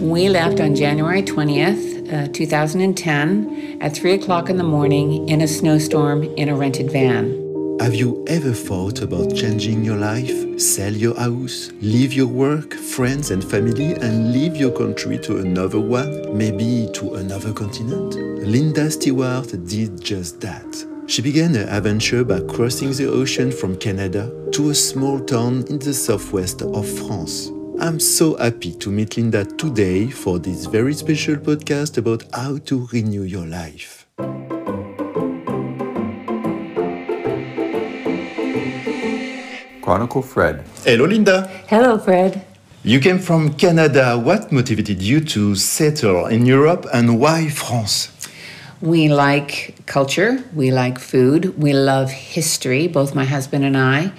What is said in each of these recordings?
We left on January 20th, uh, 2010, at 3 o'clock in the morning in a snowstorm in a rented van. Have you ever thought about changing your life? Sell your house, leave your work, friends, and family, and leave your country to another one, maybe to another continent? Linda Stewart did just that. She began her adventure by crossing the ocean from Canada to a small town in the southwest of France. I'm so happy to meet Linda today for this very special podcast about how to renew your life. Chronicle Fred. Hello, Linda. Hello, Fred. You came from Canada. What motivated you to settle in Europe and why France? We like culture, we like food, we love history, both my husband and I.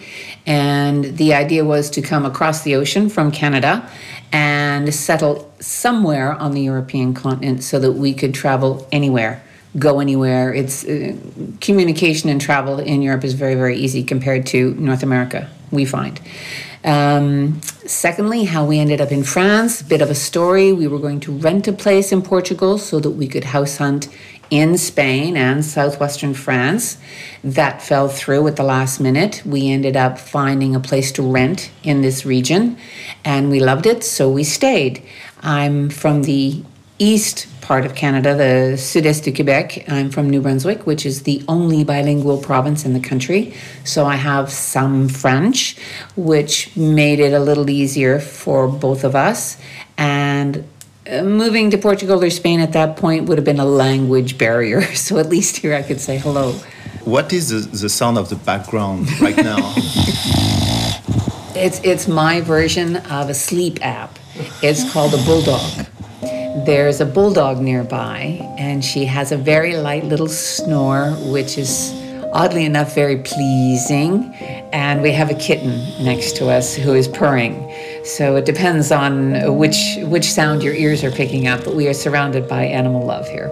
And the idea was to come across the ocean from Canada and settle somewhere on the European continent so that we could travel anywhere, go anywhere. It's uh, communication and travel in Europe is very, very easy compared to North America, we find. Um, secondly, how we ended up in France, bit of a story. We were going to rent a place in Portugal so that we could house hunt in Spain and southwestern France. That fell through at the last minute. We ended up finding a place to rent in this region and we loved it, so we stayed. I'm from the east part of Canada, the sud-est du Quebec. I'm from New Brunswick, which is the only bilingual province in the country. So I have some French, which made it a little easier for both of us. And moving to Portugal or Spain at that point would have been a language barrier. So at least here I could say hello. What is the, the sound of the background right now? it's it's my version of a sleep app. It's called a bulldog. There's a bulldog nearby, and she has a very light little snore, which is oddly enough very pleasing. And we have a kitten next to us who is purring. So it depends on which which sound your ears are picking up, but we are surrounded by animal love here.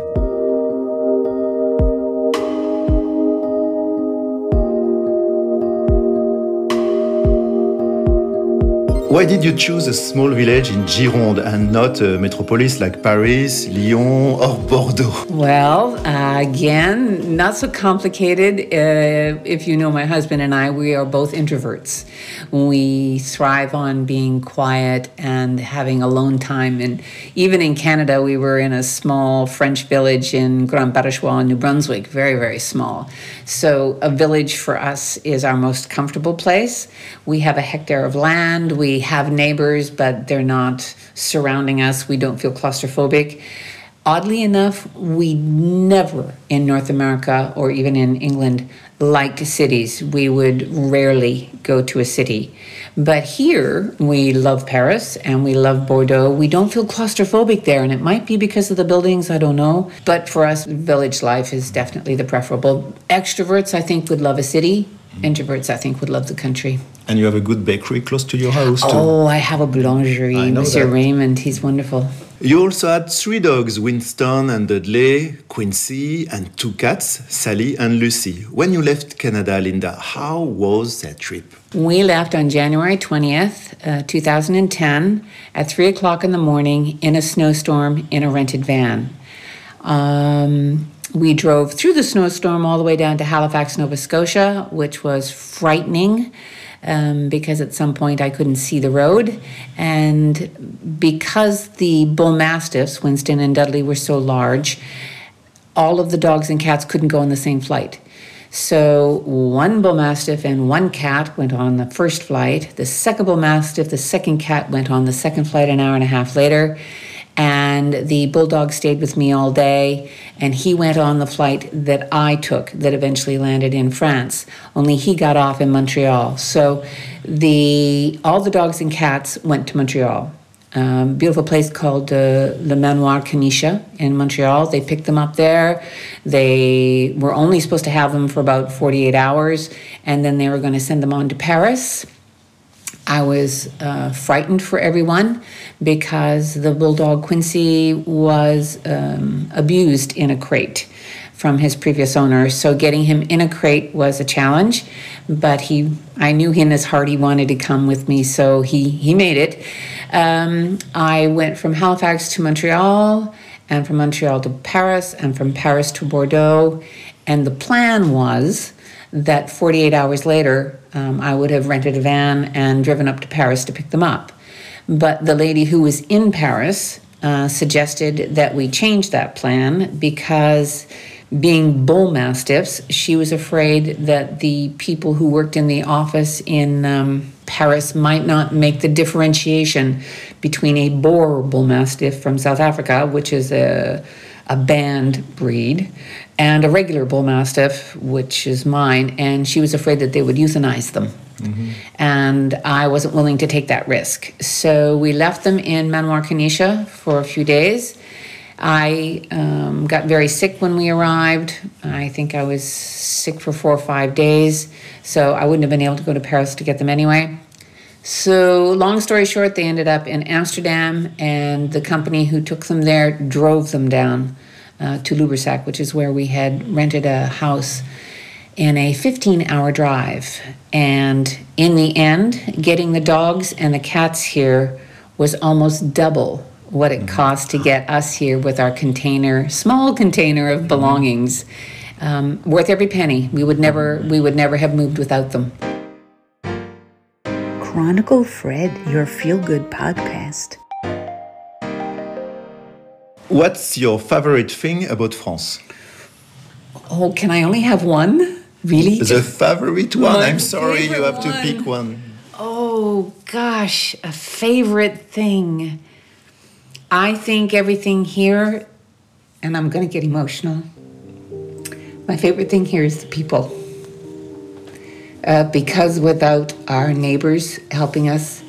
Why did you choose a small village in Gironde and not a metropolis like Paris, Lyon, or Bordeaux? Well, uh, again, not so complicated. Uh, if you know my husband and I, we are both introverts. We thrive on being quiet and having alone time. And even in Canada, we were in a small French village in Grand Barachois, New Brunswick, very, very small. So a village for us is our most comfortable place. We have a hectare of land. We have neighbors, but they're not surrounding us. We don't feel claustrophobic. Oddly enough, we never in North America or even in England liked cities. We would rarely go to a city. But here, we love Paris and we love Bordeaux. We don't feel claustrophobic there, and it might be because of the buildings, I don't know. But for us, village life is definitely the preferable. Extroverts, I think, would love a city. Introverts, I think, would love the country. And you have a good bakery close to your house, too. Oh, I have a boulangerie, Monsieur that. Raymond. He's wonderful. You also had three dogs, Winston and Dudley, Quincy, and two cats, Sally and Lucy. When you left Canada, Linda, how was that trip? We left on January 20th, uh, 2010, at 3 o'clock in the morning in a snowstorm in a rented van. Um, we drove through the snowstorm all the way down to Halifax, Nova Scotia, which was frightening um, because at some point I couldn't see the road. And because the bull mastiffs, Winston and Dudley, were so large, all of the dogs and cats couldn't go on the same flight. So one bull mastiff and one cat went on the first flight. The second bull mastiff, the second cat went on the second flight an hour and a half later. And the bulldog stayed with me all day, and he went on the flight that I took that eventually landed in France. Only he got off in Montreal. So the all the dogs and cats went to Montreal. Um, beautiful place called uh, Le Manoir Canisha in Montreal. They picked them up there. They were only supposed to have them for about 48 hours, and then they were going to send them on to Paris. I was uh, frightened for everyone because the bulldog Quincy was um, abused in a crate from his previous owner. So getting him in a crate was a challenge, but he, I knew in his heart he wanted to come with me, so he he made it. Um, I went from Halifax to Montreal, and from Montreal to Paris, and from Paris to Bordeaux, and the plan was that 48 hours later um, I would have rented a van and driven up to Paris to pick them up. But the lady who was in Paris uh, suggested that we change that plan because being bull mastiffs, she was afraid that the people who worked in the office in um, Paris might not make the differentiation between a Boerboel mastiff from South Africa, which is a, a banned breed, and a regular bull mastiff, which is mine. And she was afraid that they would euthanize them. Mm-hmm. And I wasn't willing to take that risk. So we left them in Manoir Canisha for a few days I um, got very sick when we arrived. I think I was sick for four or five days, so I wouldn't have been able to go to Paris to get them anyway. So, long story short, they ended up in Amsterdam, and the company who took them there drove them down uh, to Lubersac, which is where we had rented a house in a 15 hour drive. And in the end, getting the dogs and the cats here was almost double what it cost to get us here with our container, small container of belongings, um, worth every penny. We would never, we would never have moved without them. Chronicle Fred, your feel good podcast. What's your favorite thing about France? Oh, can I only have one? Really? The favorite one? I'm sorry, you have one. to pick one. Oh, gosh, a favorite thing. I think everything here, and I'm going to get emotional. My favorite thing here is the people. Uh, because without our neighbors helping us,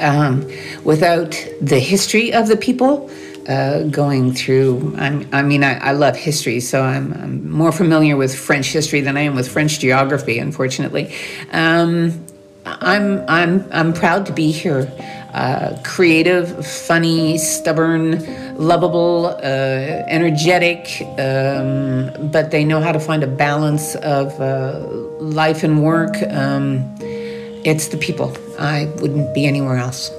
um, without the history of the people, uh, going through. I'm, i mean, I, I, love history, so I'm, I'm, more familiar with French history than I am with French geography, unfortunately. Um, I'm, I'm, I'm proud to be here uh, creative, funny, stubborn, lovable, uh, energetic, um, but they know how to find a balance of uh, life and work. Um, it's the people. I wouldn't be anywhere else.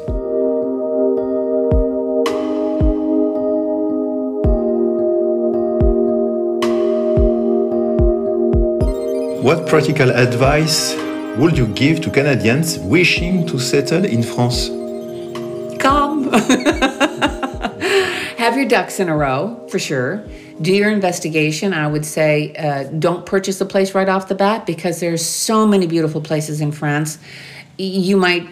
What practical advice would you give to Canadians wishing to settle in France? come. Have your ducks in a row, for sure. Do your investigation. I would say uh, don't purchase a place right off the bat because there's so many beautiful places in France. You might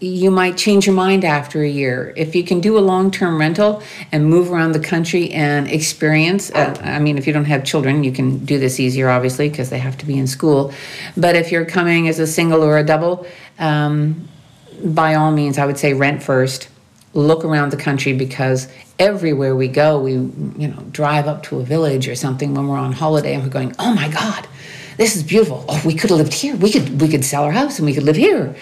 you might change your mind after a year. If you can do a long term rental and move around the country and experience, uh, I mean, if you don't have children, you can do this easier, obviously, because they have to be in school. But if you're coming as a single or a double, um, by all means, I would say rent first. Look around the country because everywhere we go, we you know drive up to a village or something when we're on holiday and we're going, oh my God, this is beautiful. Oh, we could have lived here. We could we could sell our house and we could live here.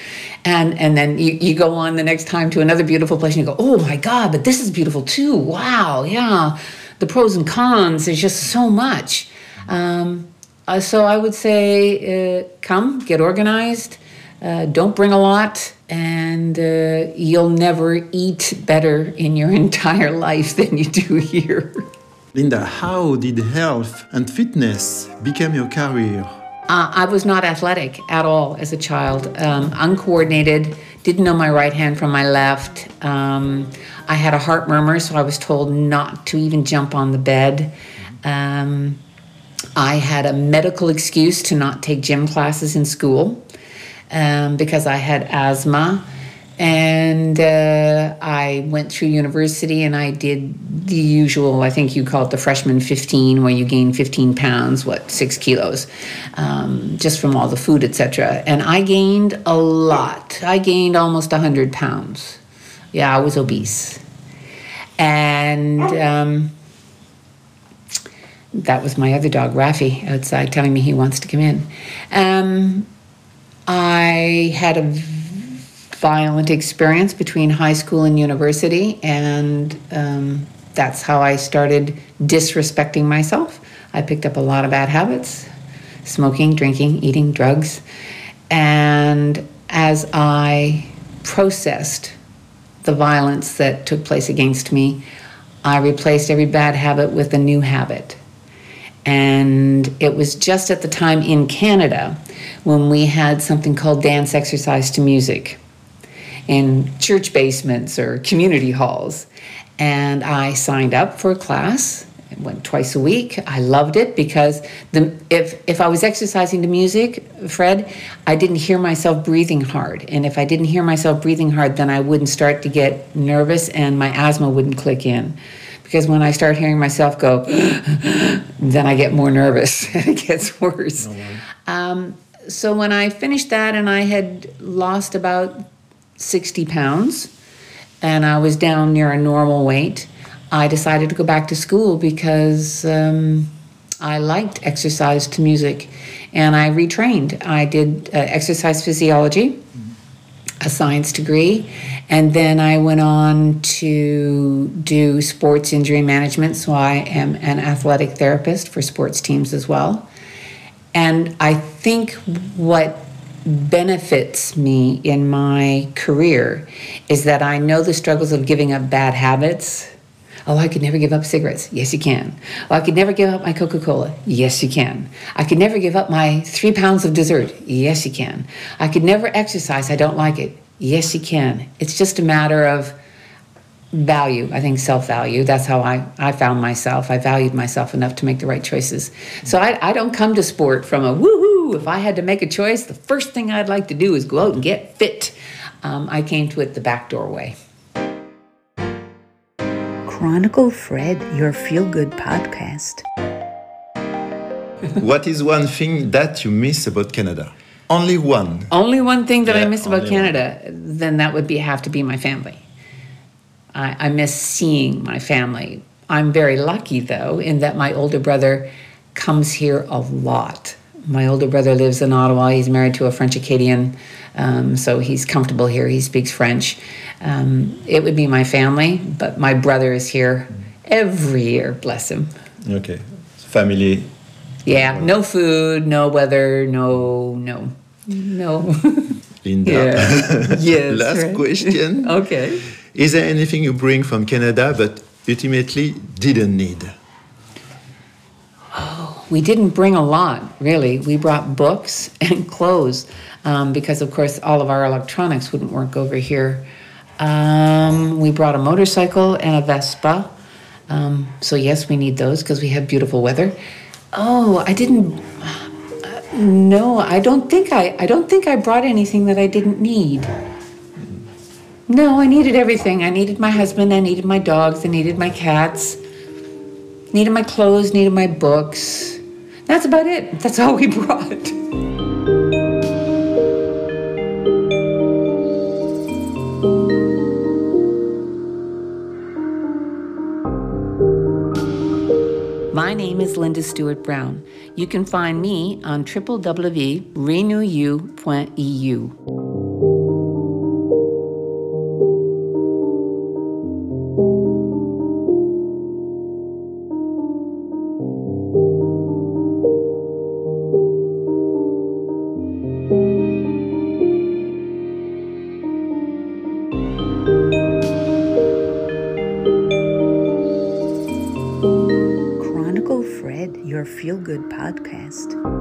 And and then you, you go on the next time to another beautiful place and you go, oh my God, but this is beautiful too. Wow, yeah. The pros and cons, there's just so much. Um, uh, so I would say uh, come, get organized, uh, don't bring a lot, and uh, you'll never eat better in your entire life than you do here. Linda, how did health and fitness become your career? Uh, I was not athletic at all as a child, um, uncoordinated, didn't know my right hand from my left. Um, I had a heart murmur, so I was told not to even jump on the bed. Um, I had a medical excuse to not take gym classes in school um, because I had asthma. And uh, I went through university and I did the usual, I think you call it the freshman 15, where you gain 15 pounds, what, six kilos, um, just from all the food, etc. And I gained a lot. I gained almost 100 pounds. Yeah, I was obese. And um, that was my other dog, Rafi, outside telling me he wants to come in. Um, I had a violent experience between high school and university, and um, that's how I started disrespecting myself. I picked up a lot of bad habits smoking, drinking, eating drugs. And as I processed the violence that took place against me, I replaced every bad habit with a new habit. And it was just at the time in Canada when we had something called dance exercise to music in church basements or community halls. And I signed up for a class. It went twice a week. I loved it because the, if, if I was exercising to music, Fred, I didn't hear myself breathing hard. And if I didn't hear myself breathing hard, then I wouldn't start to get nervous and my asthma wouldn't click in because when I start hearing myself go, then I get more nervous and it gets worse. um, so when I finished that and I had lost about 60 pounds and I was down near a normal weight, I decided to go back to school because um, I liked exercise to music and I retrained. I did uh, exercise physiology a science degree. And then I went on to do sports injury management. So I am an athletic therapist for sports teams as well. And I think what benefits me in my career is that I know the struggles of giving up bad habits. Oh, I could never give up cigarettes. Yes, you can. Oh, I could never give up my Coca Cola. Yes, you can. I could never give up my three pounds of dessert. Yes, you can. I could never exercise. I don't like it. Yes, you can. It's just a matter of value. I think self value. That's how I, I found myself. I valued myself enough to make the right choices. So I, I don't come to sport from a woohoo. If I had to make a choice, the first thing I'd like to do is go out and get fit. Um, I came to it the back doorway. Chronicle Fred, your feel good podcast. what is one thing that you miss about Canada? Only one. Only one thing that I miss about only Canada, then that would be have to be my family. I, I miss seeing my family. I'm very lucky though, in that my older brother comes here a lot. My older brother lives in Ottawa. He's married to a French Acadian, um, so he's comfortable here. He speaks French. Um, it would be my family, but my brother is here every year. Bless him. Okay. Family. Yeah, no food, no weather, no, no, no. Linda. Yeah. yes. Last right. question. Okay. Is there anything you bring from Canada but ultimately didn't need? We didn't bring a lot, really. We brought books and clothes um, because, of course, all of our electronics wouldn't work over here. Um, we brought a motorcycle and a Vespa. Um, so, yes, we need those because we have beautiful weather. Oh, I didn't. uh, No, I don't think I. I don't think I brought anything that I didn't need. No, I needed everything. I needed my husband. I needed my dogs. I needed my cats. Needed my clothes. Needed my books. That's about it. That's all we brought. My name is Linda Stewart Brown. You can find me on www.renewu.eu. good podcast.